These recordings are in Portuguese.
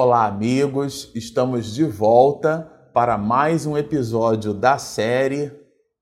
Olá, amigos! Estamos de volta para mais um episódio da série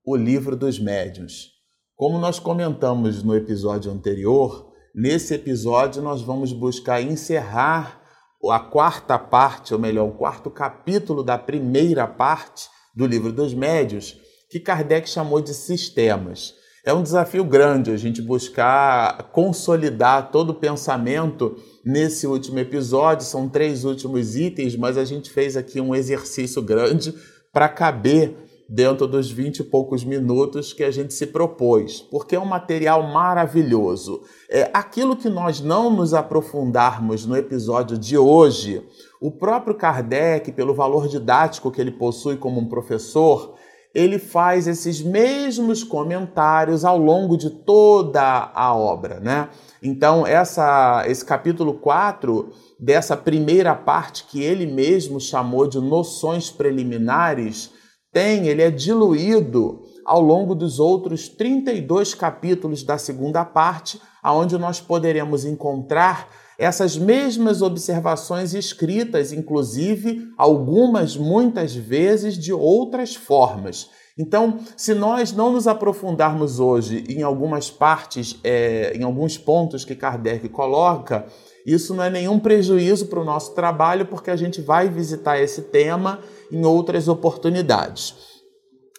O Livro dos Médiuns. Como nós comentamos no episódio anterior, nesse episódio nós vamos buscar encerrar a quarta parte, ou melhor, o quarto capítulo da primeira parte do Livro dos Médiuns, que Kardec chamou de sistemas. É um desafio grande a gente buscar consolidar todo o pensamento nesse último episódio. São três últimos itens, mas a gente fez aqui um exercício grande para caber dentro dos 20 e poucos minutos que a gente se propôs, porque é um material maravilhoso. É aquilo que nós não nos aprofundarmos no episódio de hoje, o próprio Kardec, pelo valor didático que ele possui como um professor, ele faz esses mesmos comentários ao longo de toda a obra, né? Então, essa, esse capítulo 4, dessa primeira parte que ele mesmo chamou de noções preliminares, tem, ele é diluído ao longo dos outros 32 capítulos da segunda parte, aonde nós poderemos encontrar essas mesmas observações escritas, inclusive algumas muitas vezes de outras formas. Então, se nós não nos aprofundarmos hoje em algumas partes, é, em alguns pontos que Kardec coloca, isso não é nenhum prejuízo para o nosso trabalho, porque a gente vai visitar esse tema em outras oportunidades.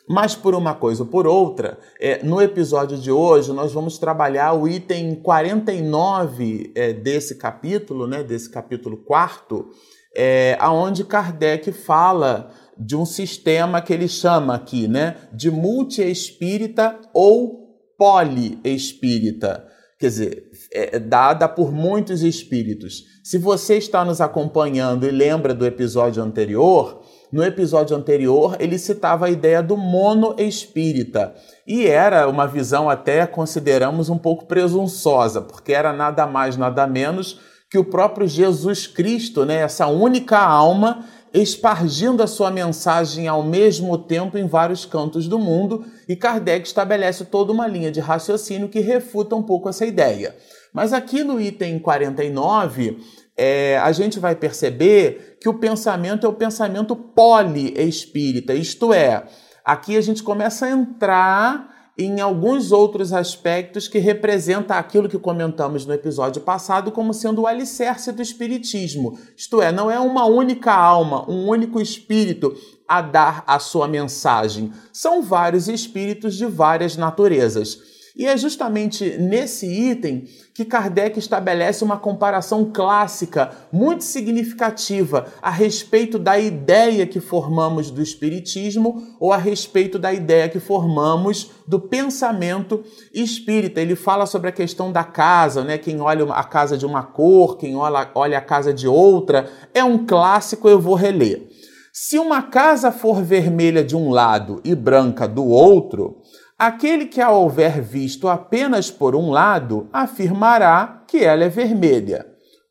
Mas por uma coisa ou por outra, é, no episódio de hoje nós vamos trabalhar o item 49 é, desse capítulo, né, desse capítulo quarto, é, aonde Kardec fala de um sistema que ele chama aqui, né, de multi-espírita ou poliespírita, quer dizer, é, é dada por muitos espíritos. Se você está nos acompanhando e lembra do episódio anterior, no episódio anterior ele citava a ideia do monoespírita e era uma visão até consideramos um pouco presunçosa, porque era nada mais nada menos que o próprio Jesus Cristo, né, essa única alma espargindo a sua mensagem ao mesmo tempo em vários cantos do mundo, e Kardec estabelece toda uma linha de raciocínio que refuta um pouco essa ideia. Mas aqui no item 49, é, a gente vai perceber que o pensamento é o pensamento poliespírita, isto é, aqui a gente começa a entrar em alguns outros aspectos que representa aquilo que comentamos no episódio passado como sendo o alicerce do espiritismo. Isto é, não é uma única alma, um único espírito a dar a sua mensagem. São vários espíritos de várias naturezas. E é justamente nesse item que Kardec estabelece uma comparação clássica muito significativa a respeito da ideia que formamos do Espiritismo ou a respeito da ideia que formamos do pensamento espírita. Ele fala sobre a questão da casa, né? Quem olha a casa de uma cor, quem olha, olha a casa de outra. É um clássico, eu vou reler. Se uma casa for vermelha de um lado e branca do outro, Aquele que a houver visto apenas por um lado afirmará que ela é vermelha.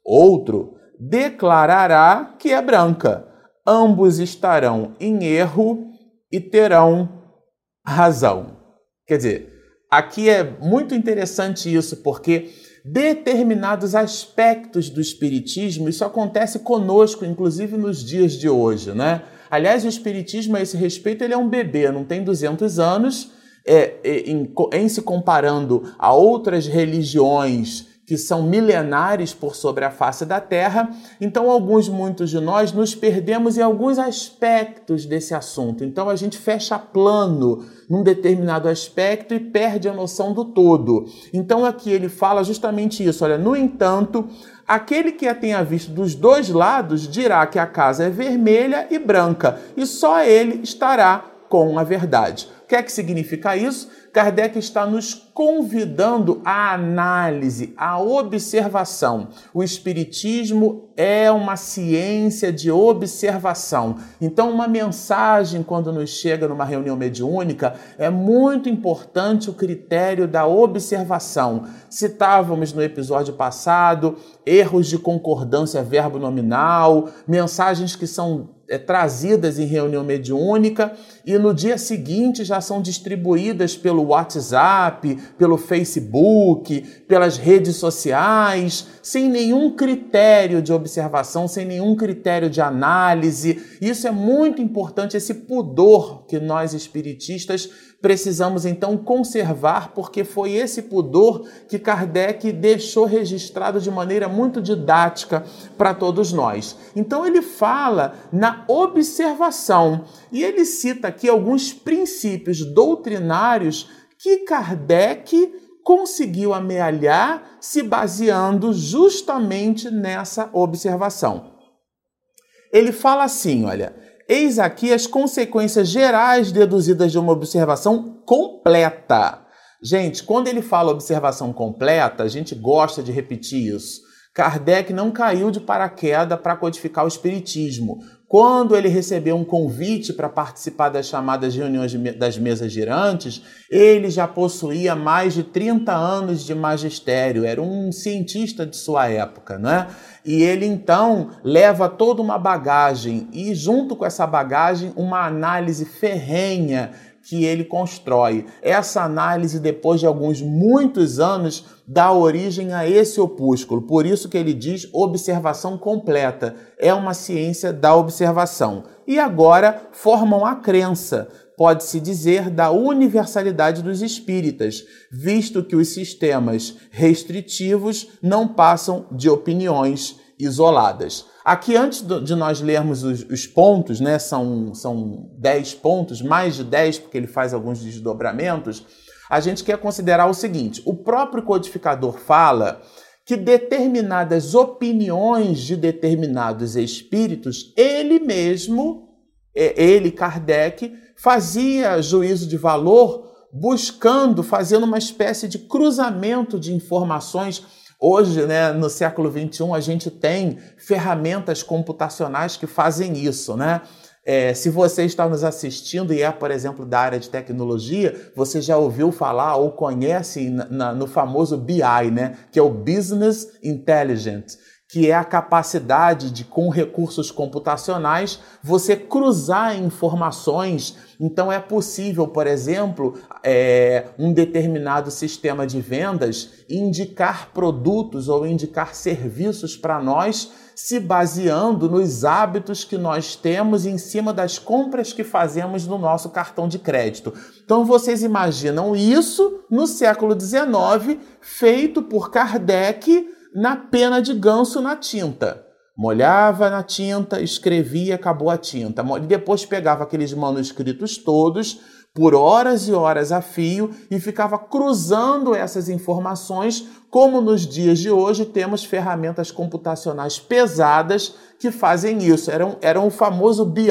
Outro declarará que é branca. Ambos estarão em erro e terão razão. Quer dizer, aqui é muito interessante isso, porque determinados aspectos do espiritismo, isso acontece conosco, inclusive nos dias de hoje, né? Aliás, o espiritismo a esse respeito, ele é um bebê, não tem 200 anos, é, é, em, em se comparando a outras religiões que são milenares por sobre a face da Terra, então alguns, muitos de nós nos perdemos em alguns aspectos desse assunto. Então a gente fecha plano num determinado aspecto e perde a noção do todo. Então aqui ele fala justamente isso. Olha, no entanto, aquele que a tenha visto dos dois lados dirá que a casa é vermelha e branca, e só ele estará com a verdade. O que é que significa isso? Kardec está nos convidando à análise, à observação. O Espiritismo é uma ciência de observação. Então, uma mensagem, quando nos chega numa reunião mediúnica, é muito importante o critério da observação. Citávamos no episódio passado erros de concordância verbo nominal, mensagens que são é, trazidas em reunião mediúnica e no dia seguinte já são distribuídas pelo WhatsApp, pelo Facebook, pelas redes sociais, sem nenhum critério de observação, sem nenhum critério de análise. Isso é muito importante, esse pudor que nós espiritistas precisamos então conservar, porque foi esse pudor que Kardec deixou registrado de maneira muito didática para todos nós. Então ele fala na observação e ele cita aqui alguns princípios doutrinários que Kardec conseguiu amealhar se baseando justamente nessa observação. Ele fala assim, olha, Eis aqui as consequências gerais deduzidas de uma observação completa. Gente, quando ele fala observação completa, a gente gosta de repetir isso. Kardec não caiu de paraquedas para codificar o Espiritismo. Quando ele recebeu um convite para participar das chamadas reuniões das mesas girantes, ele já possuía mais de 30 anos de magistério, era um cientista de sua época, né? E ele então leva toda uma bagagem e, junto com essa bagagem, uma análise ferrenha que ele constrói. Essa análise, depois de alguns muitos anos, dá origem a esse opúsculo. Por isso que ele diz observação completa. É uma ciência da observação. E agora formam a crença, pode-se dizer, da universalidade dos espíritas, visto que os sistemas restritivos não passam de opiniões isoladas. Aqui, antes de nós lermos os, os, pontos, né, são, são 10 pontos, mais de 10, porque ele faz alguns desdobramentos, a gente quer considerar o seguinte: o próprio codificador fala que determinadas opiniões de determinados espíritos, ele mesmo, é, ele, Kardec, fazia juízo de valor buscando, fazendo uma espécie de cruzamento de informações Hoje, né, no século XXI, a gente tem ferramentas computacionais que fazem isso, né? É, se você está nos assistindo e é, por exemplo, da área de tecnologia, você já ouviu falar ou conhece na, na, no famoso BI, né? Que é o Business Intelligence que é a capacidade de, com recursos computacionais, você cruzar informações. Então, é possível, por exemplo, é, um determinado sistema de vendas indicar produtos ou indicar serviços para nós, se baseando nos hábitos que nós temos em cima das compras que fazemos no nosso cartão de crédito. Então, vocês imaginam isso no século XIX, feito por Kardec na pena de ganso na tinta. Molhava na tinta, escrevia, acabou a tinta. Depois pegava aqueles manuscritos todos, por horas e horas a fio, e ficava cruzando essas informações, como nos dias de hoje temos ferramentas computacionais pesadas que fazem isso. Era, um, era um famoso BI,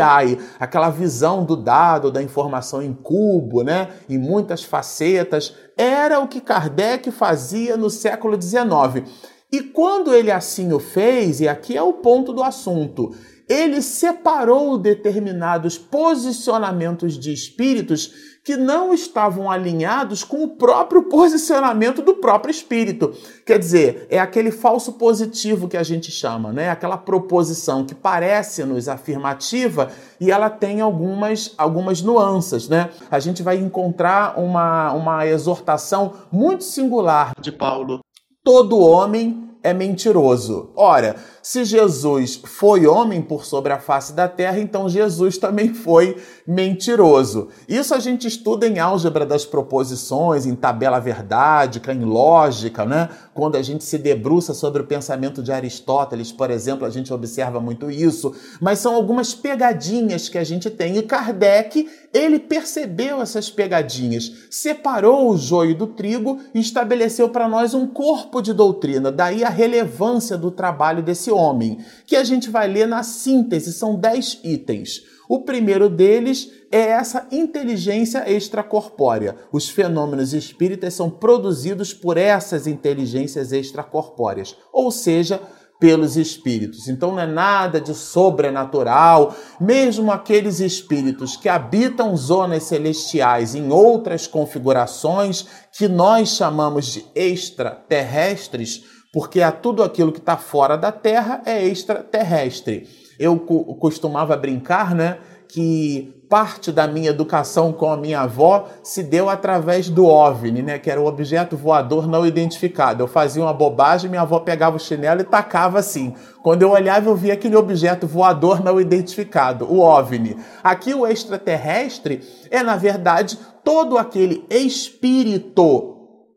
aquela visão do dado, da informação em cubo, né? em muitas facetas. Era o que Kardec fazia no século XIX. E quando ele assim o fez, e aqui é o ponto do assunto, ele separou determinados posicionamentos de espíritos que não estavam alinhados com o próprio posicionamento do próprio espírito. Quer dizer, é aquele falso positivo que a gente chama, né? Aquela proposição que parece-nos afirmativa e ela tem algumas, algumas nuances, né? A gente vai encontrar uma, uma exortação muito singular de Paulo. Todo homem é mentiroso. Ora, se Jesus foi homem por sobre a face da terra, então Jesus também foi mentiroso. Isso a gente estuda em álgebra das proposições, em tabela verdádica, em lógica, né? Quando a gente se debruça sobre o pensamento de Aristóteles, por exemplo, a gente observa muito isso. Mas são algumas pegadinhas que a gente tem. E Kardec, ele percebeu essas pegadinhas, separou o joio do trigo e estabeleceu para nós um corpo de doutrina. Daí a relevância do trabalho desse homem, que a gente vai ler na síntese, são 10 itens. O primeiro deles é essa inteligência extracorpórea. Os fenômenos espíritas são produzidos por essas inteligências extracorpóreas, ou seja, pelos espíritos. Então não é nada de sobrenatural, mesmo aqueles espíritos que habitam zonas celestiais em outras configurações que nós chamamos de extraterrestres porque a tudo aquilo que está fora da Terra é extraterrestre. Eu costumava brincar, né, que parte da minha educação com a minha avó se deu através do OVNI, né, que era o objeto voador não identificado. Eu fazia uma bobagem, minha avó pegava o chinelo e tacava assim. Quando eu olhava, eu via aquele objeto voador não identificado, o OVNI. Aqui o extraterrestre é, na verdade, todo aquele espírito,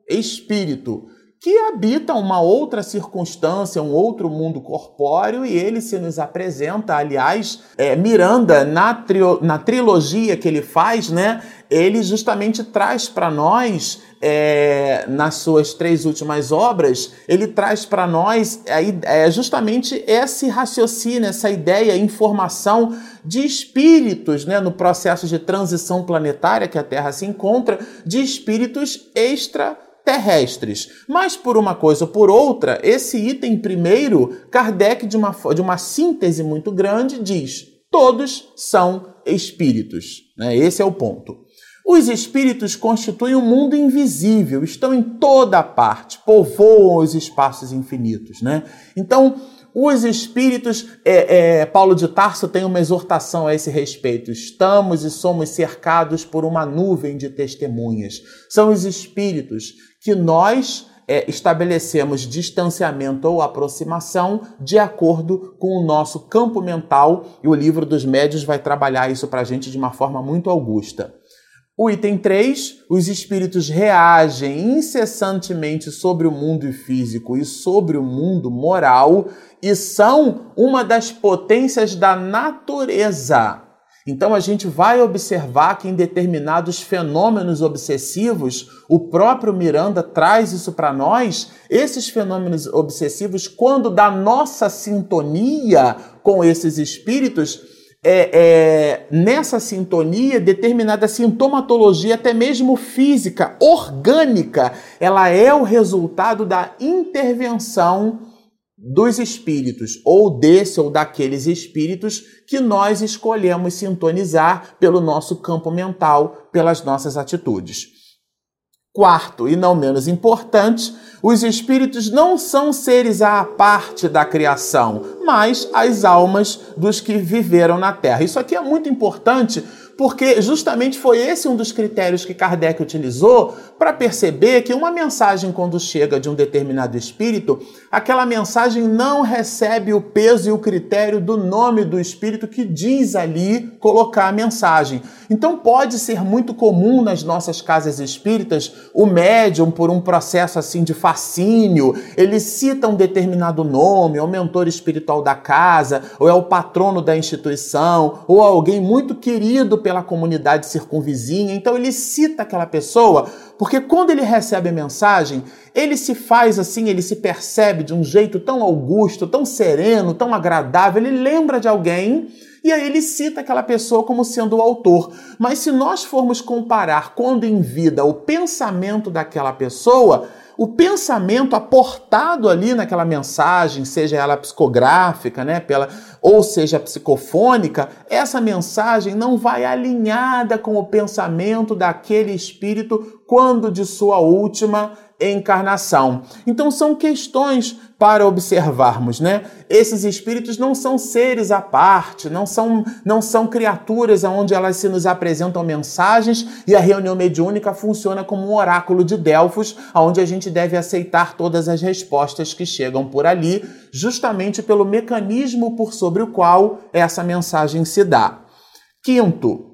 espírito que habita uma outra circunstância, um outro mundo corpóreo, e ele se nos apresenta, aliás, é, Miranda, na, na trilogia que ele faz, né, ele justamente traz para nós, é, nas suas três últimas obras, ele traz para nós é, justamente esse raciocínio, essa ideia, informação de espíritos, né, no processo de transição planetária que a Terra se encontra, de espíritos extra terrestres. Mas por uma coisa ou por outra, esse item primeiro, Kardec, de uma, de uma síntese muito grande, diz: todos são espíritos. Né? Esse é o ponto. Os espíritos constituem um mundo invisível, estão em toda parte, povoam os espaços infinitos. Né? Então, os espíritos, é, é, Paulo de Tarso tem uma exortação a esse respeito. Estamos e somos cercados por uma nuvem de testemunhas. São os espíritos que nós é, estabelecemos distanciamento ou aproximação de acordo com o nosso campo mental, e o livro dos médios vai trabalhar isso para a gente de uma forma muito augusta. O item 3, os espíritos reagem incessantemente sobre o mundo físico e sobre o mundo moral e são uma das potências da natureza. Então a gente vai observar que em determinados fenômenos obsessivos, o próprio Miranda traz isso para nós, esses fenômenos obsessivos, quando da nossa sintonia com esses espíritos, é, é, nessa sintonia, determinada sintomatologia, até mesmo física, orgânica, ela é o resultado da intervenção dos espíritos, ou desse ou daqueles espíritos que nós escolhemos sintonizar pelo nosso campo mental, pelas nossas atitudes. Quarto, e não menos importante, os espíritos não são seres à parte da criação, mas as almas dos que viveram na Terra. Isso aqui é muito importante porque justamente foi esse um dos critérios que Kardec utilizou para perceber que uma mensagem, quando chega de um determinado espírito, aquela mensagem não recebe o peso e o critério do nome do espírito que diz ali colocar a mensagem. Então pode ser muito comum nas nossas casas espíritas o médium, por um processo assim de fascínio, ele cita um determinado nome, é o mentor espiritual da casa, ou é o patrono da instituição, ou alguém muito querido pela comunidade circunvizinha. Então ele cita aquela pessoa, porque quando ele recebe a mensagem, ele se faz assim, ele se percebe de um jeito tão augusto, tão sereno, tão agradável, ele lembra de alguém e aí ele cita aquela pessoa como sendo o autor. Mas se nós formos comparar quando em vida o pensamento daquela pessoa, o pensamento aportado ali naquela mensagem, seja ela psicográfica, né, pela, ou seja psicofônica, essa mensagem não vai alinhada com o pensamento daquele espírito quando de sua última encarnação. Então são questões para observarmos, né? Esses espíritos não são seres à parte, não são não são criaturas onde elas se nos apresentam mensagens e a reunião mediúnica funciona como um oráculo de Delfos, onde a gente deve aceitar todas as respostas que chegam por ali, justamente pelo mecanismo por sobre o qual essa mensagem se dá. Quinto,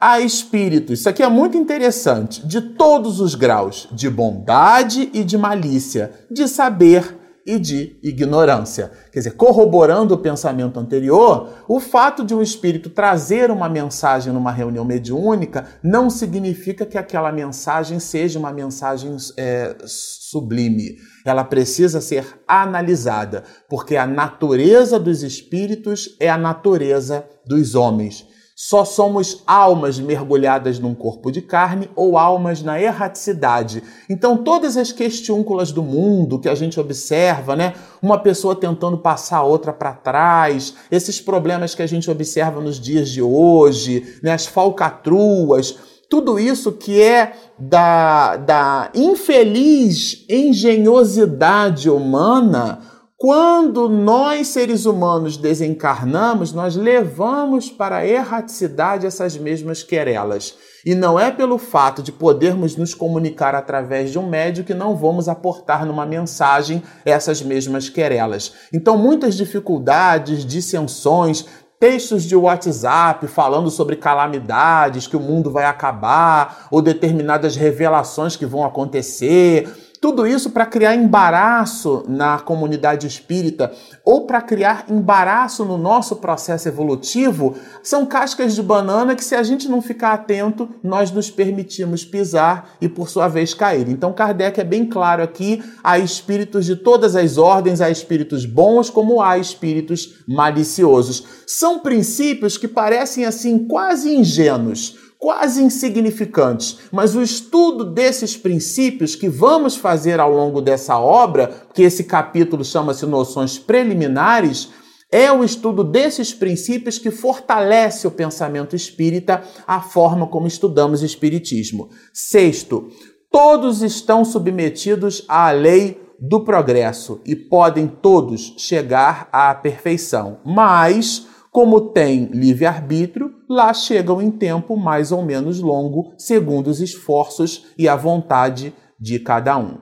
a espíritos, isso aqui é muito interessante, de todos os graus, de bondade e de malícia, de saber e de ignorância. Quer dizer, corroborando o pensamento anterior, o fato de um espírito trazer uma mensagem numa reunião mediúnica não significa que aquela mensagem seja uma mensagem é, sublime. Ela precisa ser analisada, porque a natureza dos espíritos é a natureza dos homens. Só somos almas mergulhadas num corpo de carne ou almas na erraticidade. Então, todas as questiúnculas do mundo que a gente observa, né? Uma pessoa tentando passar a outra para trás, esses problemas que a gente observa nos dias de hoje, né? as falcatruas, tudo isso que é da, da infeliz engenhosidade humana Quando nós, seres humanos, desencarnamos, nós levamos para a erraticidade essas mesmas querelas. E não é pelo fato de podermos nos comunicar através de um médio que não vamos aportar numa mensagem essas mesmas querelas. Então, muitas dificuldades, dissensões, textos de WhatsApp falando sobre calamidades, que o mundo vai acabar, ou determinadas revelações que vão acontecer tudo isso para criar embaraço na comunidade espírita ou para criar embaraço no nosso processo evolutivo são cascas de banana que, se a gente não ficar atento, nós nos permitimos pisar e, por sua vez, cair. Então, Kardec é bem claro aqui: há espíritos de todas as ordens, há espíritos bons como há espíritos maliciosos. São princípios que parecem assim quase ingênuos quase insignificantes, mas o estudo desses princípios que vamos fazer ao longo dessa obra, que esse capítulo chama-se Noções Preliminares, é o estudo desses princípios que fortalece o pensamento espírita, a forma como estudamos espiritismo. Sexto, todos estão submetidos à lei do progresso e podem todos chegar à perfeição, mas como tem livre-arbítrio, lá chegam em tempo mais ou menos longo, segundo os esforços e a vontade de cada um.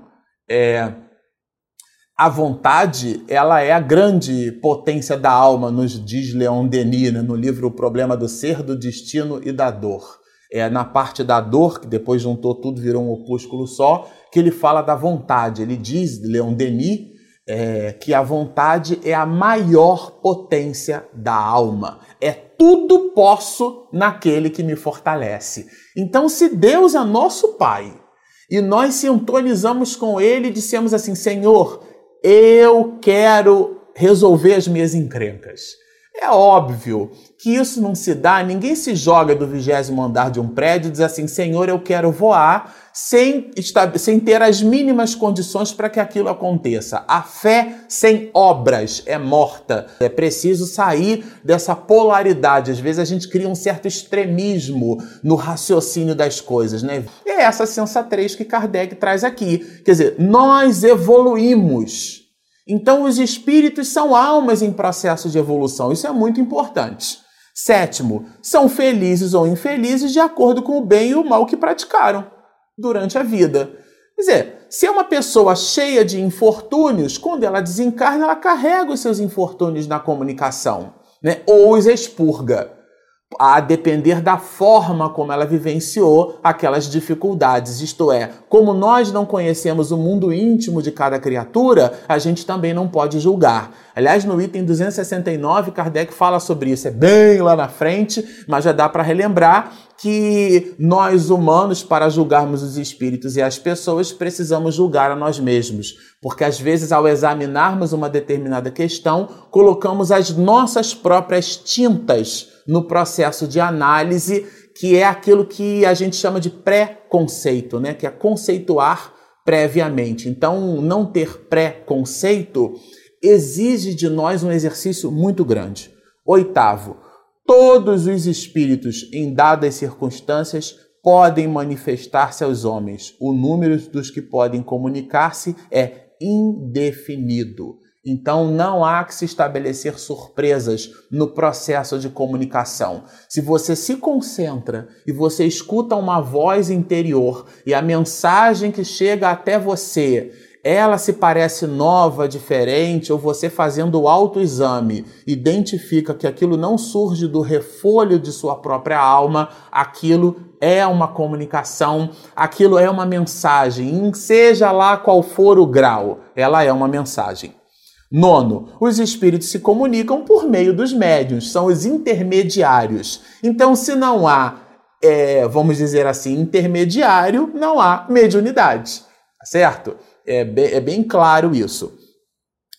É, a vontade, ela é a grande potência da alma, nos diz Leon Denis, né, no livro O Problema do Ser, do Destino e da Dor. É na parte da dor, que depois juntou tudo, virou um opúsculo só, que ele fala da vontade. Ele diz, Leon Denis, é, que a vontade é a maior potência da alma. É tudo posso naquele que me fortalece. Então, se Deus é nosso Pai e nós sintonizamos com Ele e dissemos assim: Senhor, eu quero resolver as minhas encrencas. É óbvio que isso não se dá, ninguém se joga do vigésimo andar de um prédio e diz assim: Senhor, eu quero voar, sem, sem ter as mínimas condições para que aquilo aconteça. A fé sem obras é morta. É preciso sair dessa polaridade. Às vezes a gente cria um certo extremismo no raciocínio das coisas, né? É essa sensatez que Kardec traz aqui. Quer dizer, nós evoluímos então, os espíritos são almas em processo de evolução. Isso é muito importante. Sétimo, são felizes ou infelizes de acordo com o bem e o mal que praticaram durante a vida. Quer dizer, se é uma pessoa cheia de infortúnios, quando ela desencarna, ela carrega os seus infortúnios na comunicação, né? ou os expurga a depender da forma como ela vivenciou aquelas dificuldades. Isto é, como nós não conhecemos o mundo íntimo de cada criatura, a gente também não pode julgar. Aliás, no item 269, Kardec fala sobre isso, é bem lá na frente, mas já dá para relembrar que nós humanos, para julgarmos os espíritos e as pessoas, precisamos julgar a nós mesmos. Porque às vezes, ao examinarmos uma determinada questão, colocamos as nossas próprias tintas no processo de análise, que é aquilo que a gente chama de pré-conceito, né? que é conceituar previamente. Então, não ter pré-conceito exige de nós um exercício muito grande. Oitavo, todos os espíritos, em dadas circunstâncias, podem manifestar-se aos homens. O número dos que podem comunicar-se é indefinido. Então não há que se estabelecer surpresas no processo de comunicação. Se você se concentra e você escuta uma voz interior e a mensagem que chega até você, ela se parece nova, diferente, ou você fazendo o autoexame identifica que aquilo não surge do refolho de sua própria alma, aquilo é uma comunicação, aquilo é uma mensagem, seja lá qual for o grau, ela é uma mensagem. Nono, os espíritos se comunicam por meio dos médiuns, são os intermediários. Então, se não há, é, vamos dizer assim, intermediário, não há mediunidade, tá certo? É bem, é bem claro isso.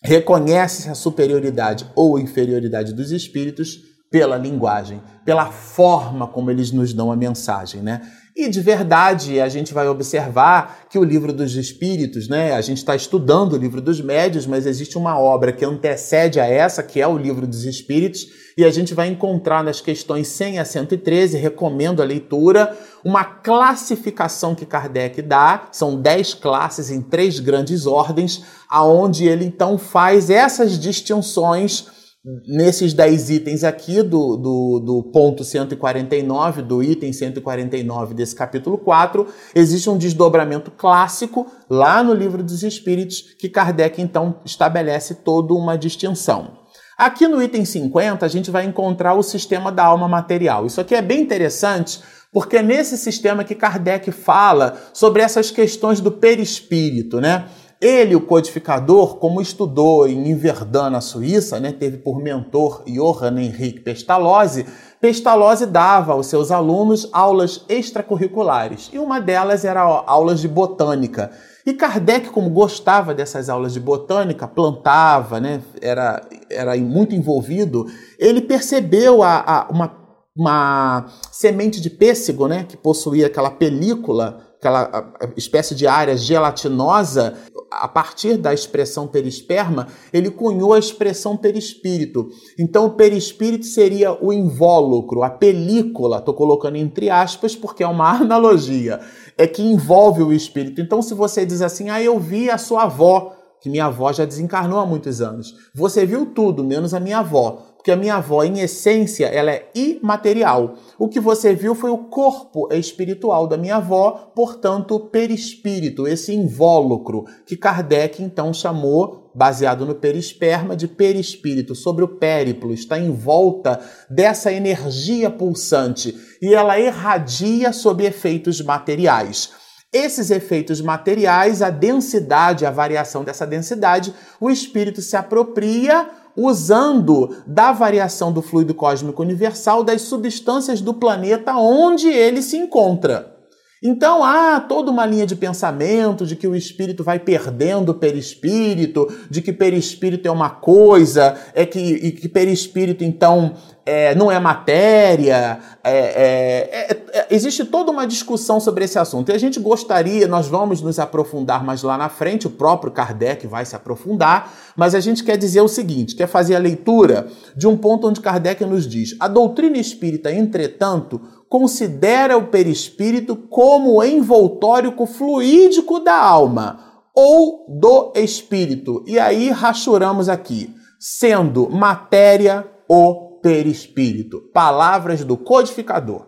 Reconhece-se a superioridade ou inferioridade dos espíritos pela linguagem, pela forma como eles nos dão a mensagem, né? E de verdade, a gente vai observar que o livro dos espíritos, né? A gente está estudando o livro dos médios, mas existe uma obra que antecede a essa, que é o livro dos espíritos, e a gente vai encontrar nas questões 100 a 113, recomendo a leitura, uma classificação que Kardec dá, são 10 classes em três grandes ordens, aonde ele então faz essas distinções nesses 10 itens aqui do, do, do, ponto 149, do item 149 desse capítulo 4, existe um desdobramento clássico lá no Livro dos Espíritos que Kardec então estabelece toda uma distinção. Aqui no item 50 a gente vai encontrar o sistema da alma material. Isso aqui é bem interessante porque é nesse sistema que Kardec fala sobre essas questões do perispírito, né? Ele, o codificador, como estudou em Inverdun, na Suíça, né, teve por mentor Johann Henrique Pestalozzi, Pestalozzi dava aos seus alunos aulas extracurriculares, e uma delas era aulas de botânica. E Kardec, como gostava dessas aulas de botânica, plantava, né, era, era muito envolvido, ele percebeu a, a uma, uma semente de pêssego, né, que possuía aquela película aquela espécie de área gelatinosa, a partir da expressão perisperma, ele cunhou a expressão perispírito. Então, o perispírito seria o invólucro, a película, estou colocando entre aspas porque é uma analogia, é que envolve o espírito. Então, se você diz assim, ah, eu vi a sua avó, que minha avó já desencarnou há muitos anos, você viu tudo, menos a minha avó porque a minha avó, em essência, ela é imaterial. O que você viu foi o corpo espiritual da minha avó, portanto, perispírito, esse invólucro que Kardec então chamou, baseado no perisperma, de perispírito, sobre o périplo, está em volta dessa energia pulsante e ela irradia sob efeitos materiais. Esses efeitos materiais, a densidade, a variação dessa densidade, o espírito se apropria usando da variação do fluido cósmico universal das substâncias do planeta onde ele se encontra. Então há toda uma linha de pensamento de que o espírito vai perdendo o perispírito, de que perispírito é uma coisa, é que, e que perispírito então é, não é matéria. É, é, é, é, existe toda uma discussão sobre esse assunto. E a gente gostaria, nós vamos nos aprofundar mais lá na frente, o próprio Kardec vai se aprofundar, mas a gente quer dizer o seguinte: quer fazer a leitura de um ponto onde Kardec nos diz: a doutrina espírita, entretanto, considera o perispírito como o envoltório fluídico da alma ou do espírito. E aí rachuramos aqui, sendo matéria o perispírito. Palavras do codificador.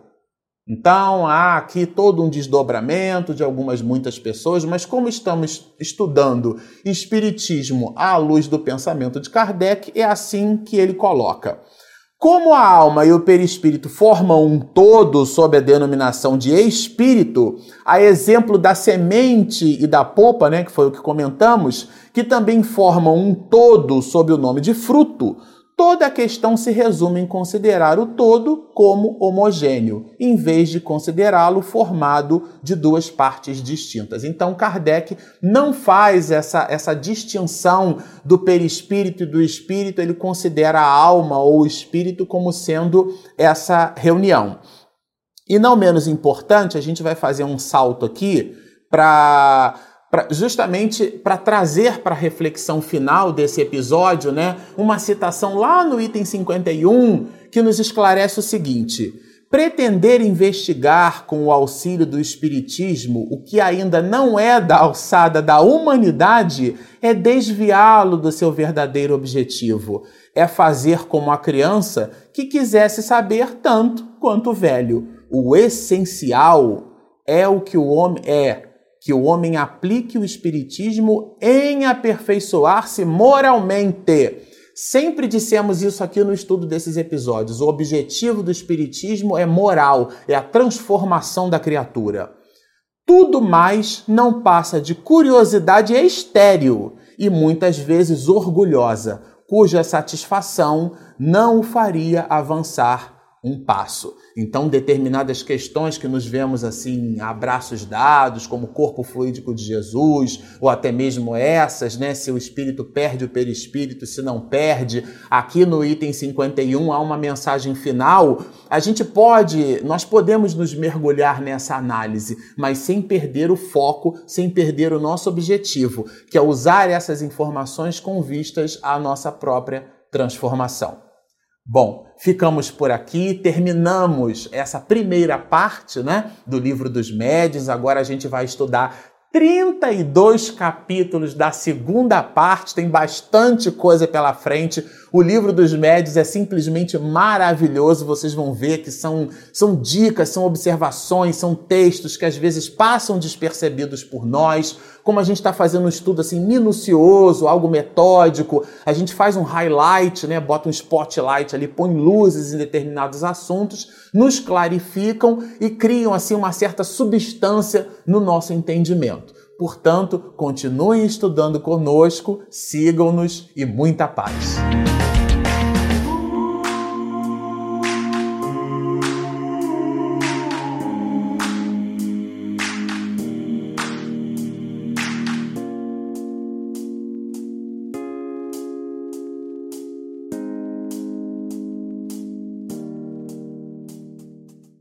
Então há aqui todo um desdobramento de algumas muitas pessoas, mas como estamos estudando espiritismo à luz do pensamento de Kardec, é assim que ele coloca. Como a alma e o perispírito formam um todo sob a denominação de espírito, a exemplo da semente e da polpa, né, que foi o que comentamos, que também formam um todo sob o nome de fruto, Toda a questão se resume em considerar o todo como homogêneo, em vez de considerá-lo formado de duas partes distintas. Então, Kardec não faz essa, essa distinção do perispírito e do espírito, ele considera a alma ou o espírito como sendo essa reunião. E não menos importante, a gente vai fazer um salto aqui para pra, justamente para trazer para a reflexão final desse episódio, né, uma citação lá no item 51 que nos esclarece o seguinte: pretender investigar com o auxílio do espiritismo o que ainda não é da alçada da humanidade é desviá-lo do seu verdadeiro objetivo. É fazer como a criança que quisesse saber tanto quanto o velho. O essencial é o que o homem é que o homem aplique o Espiritismo em aperfeiçoar-se moralmente. Sempre dissemos isso aqui no estudo desses episódios. O objetivo do Espiritismo é moral, é a transformação da criatura. Tudo mais não passa de curiosidade estéril e muitas vezes orgulhosa, cuja satisfação não o faria avançar um passo. Então, determinadas questões que nos vemos assim, abraços dados, como o corpo fluídico de Jesus, ou até mesmo essas, né? Se o espírito perde o perispírito, se não perde. Aqui no item 51 há uma mensagem final. A gente pode, nós podemos nos mergulhar nessa análise, mas sem perder o foco, sem perder o nosso objetivo, que é usar essas informações com vistas à nossa própria transformação. Bom, ficamos por aqui, terminamos essa primeira parte né, do livro dos médios. Agora a gente vai estudar 32 capítulos da segunda parte, tem bastante coisa pela frente. O livro dos médios é simplesmente maravilhoso. Vocês vão ver que são, são dicas, são observações, são textos que às vezes passam despercebidos por nós. Como a gente está fazendo um estudo assim minucioso, algo metódico, a gente faz um highlight, né? bota um spotlight ali, põe luzes em determinados assuntos, nos clarificam e criam assim uma certa substância no nosso entendimento. Portanto, continuem estudando conosco, sigam-nos e muita paz.